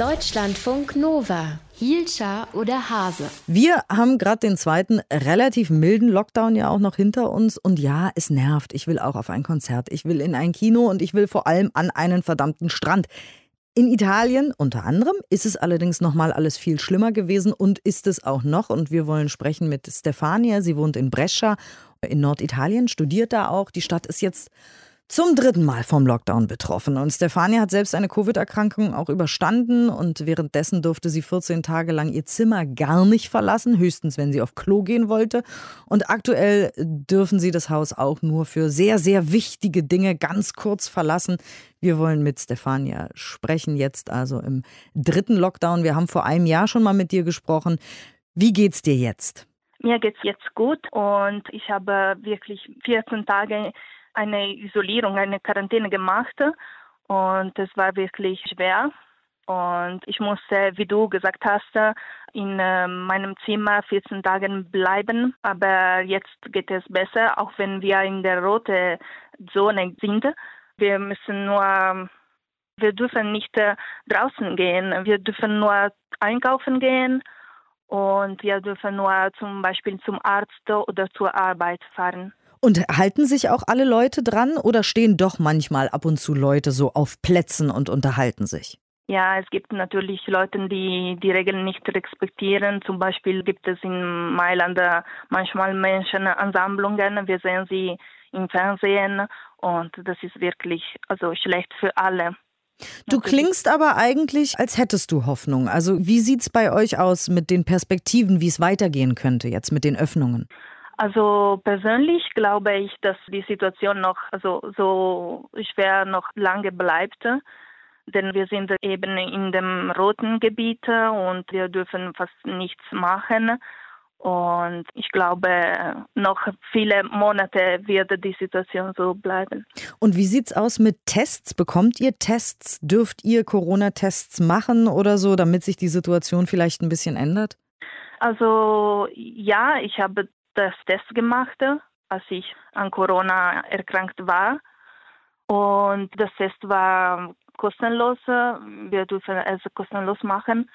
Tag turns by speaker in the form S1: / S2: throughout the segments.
S1: Deutschlandfunk Nova. Hielscher oder Hase?
S2: Wir haben gerade den zweiten relativ milden Lockdown ja auch noch hinter uns. Und ja, es nervt. Ich will auch auf ein Konzert. Ich will in ein Kino und ich will vor allem an einen verdammten Strand. In Italien unter anderem ist es allerdings noch mal alles viel schlimmer gewesen und ist es auch noch. Und wir wollen sprechen mit Stefania. Sie wohnt in Brescia in Norditalien, studiert da auch. Die Stadt ist jetzt zum dritten Mal vom Lockdown betroffen. Und Stefania hat selbst eine Covid-Erkrankung auch überstanden und währenddessen durfte sie 14 Tage lang ihr Zimmer gar nicht verlassen, höchstens wenn sie auf Klo gehen wollte. Und aktuell dürfen sie das Haus auch nur für sehr, sehr wichtige Dinge ganz kurz verlassen. Wir wollen mit Stefania sprechen, jetzt also im dritten Lockdown. Wir haben vor einem Jahr schon mal mit dir gesprochen. Wie geht's dir jetzt?
S3: Mir geht's jetzt gut und ich habe wirklich 14 Tage eine Isolierung, eine Quarantäne gemacht und es war wirklich schwer. Und ich musste, wie du gesagt hast, in äh, meinem Zimmer 14 Tage bleiben. Aber jetzt geht es besser, auch wenn wir in der roten Zone sind. Wir müssen nur, wir dürfen nicht äh, draußen gehen. Wir dürfen nur einkaufen gehen und wir dürfen nur zum Beispiel zum Arzt oder zur Arbeit fahren.
S2: Und halten sich auch alle Leute dran oder stehen doch manchmal ab und zu Leute so auf Plätzen und unterhalten sich?
S3: Ja, es gibt natürlich Leute, die die Regeln nicht respektieren. Zum Beispiel gibt es in Mailand manchmal Menschenansammlungen. Wir sehen sie im Fernsehen und das ist wirklich also schlecht für alle.
S2: Du klingst aber eigentlich, als hättest du Hoffnung. Also wie sieht es bei euch aus mit den Perspektiven, wie es weitergehen könnte jetzt mit den Öffnungen?
S3: Also persönlich glaube ich, dass die Situation noch also so schwer noch lange bleibt, denn wir sind eben in dem roten Gebiet und wir dürfen fast nichts machen. Und ich glaube, noch viele Monate wird die Situation so bleiben.
S2: Und wie sieht es aus mit Tests? Bekommt ihr Tests? Dürft ihr Corona-Tests machen oder so, damit sich die Situation vielleicht ein bisschen ändert?
S3: Also ja, ich habe das Test gemacht, als ich an Corona erkrankt war. Und das Test war kostenlos. Wir dürfen es kostenlos machen.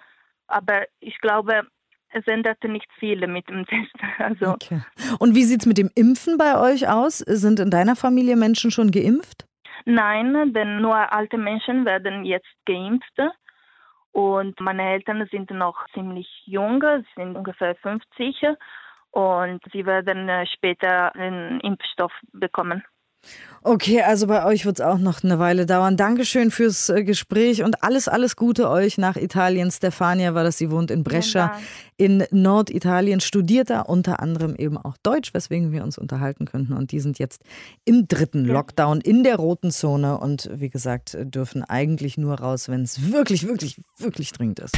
S3: Aber ich glaube, es änderte nicht viel mit dem Test. Also
S2: okay. Und wie sieht es mit dem Impfen bei euch aus? Sind in deiner Familie Menschen schon geimpft?
S3: Nein, denn nur alte Menschen werden jetzt geimpft. Und meine Eltern sind noch ziemlich jung, sie sind ungefähr 50 und sie werden äh, später einen Impfstoff bekommen.
S2: Okay, also bei euch wird es auch noch eine Weile dauern. Dankeschön fürs äh, Gespräch und alles, alles Gute euch nach Italien. Stefania war das, sie wohnt in Brescia in Norditalien, studiert da unter anderem eben auch Deutsch, weswegen wir uns unterhalten könnten. Und die sind jetzt im dritten Lockdown in der roten Zone und wie gesagt, dürfen eigentlich nur raus, wenn es wirklich, wirklich, wirklich dringend ist.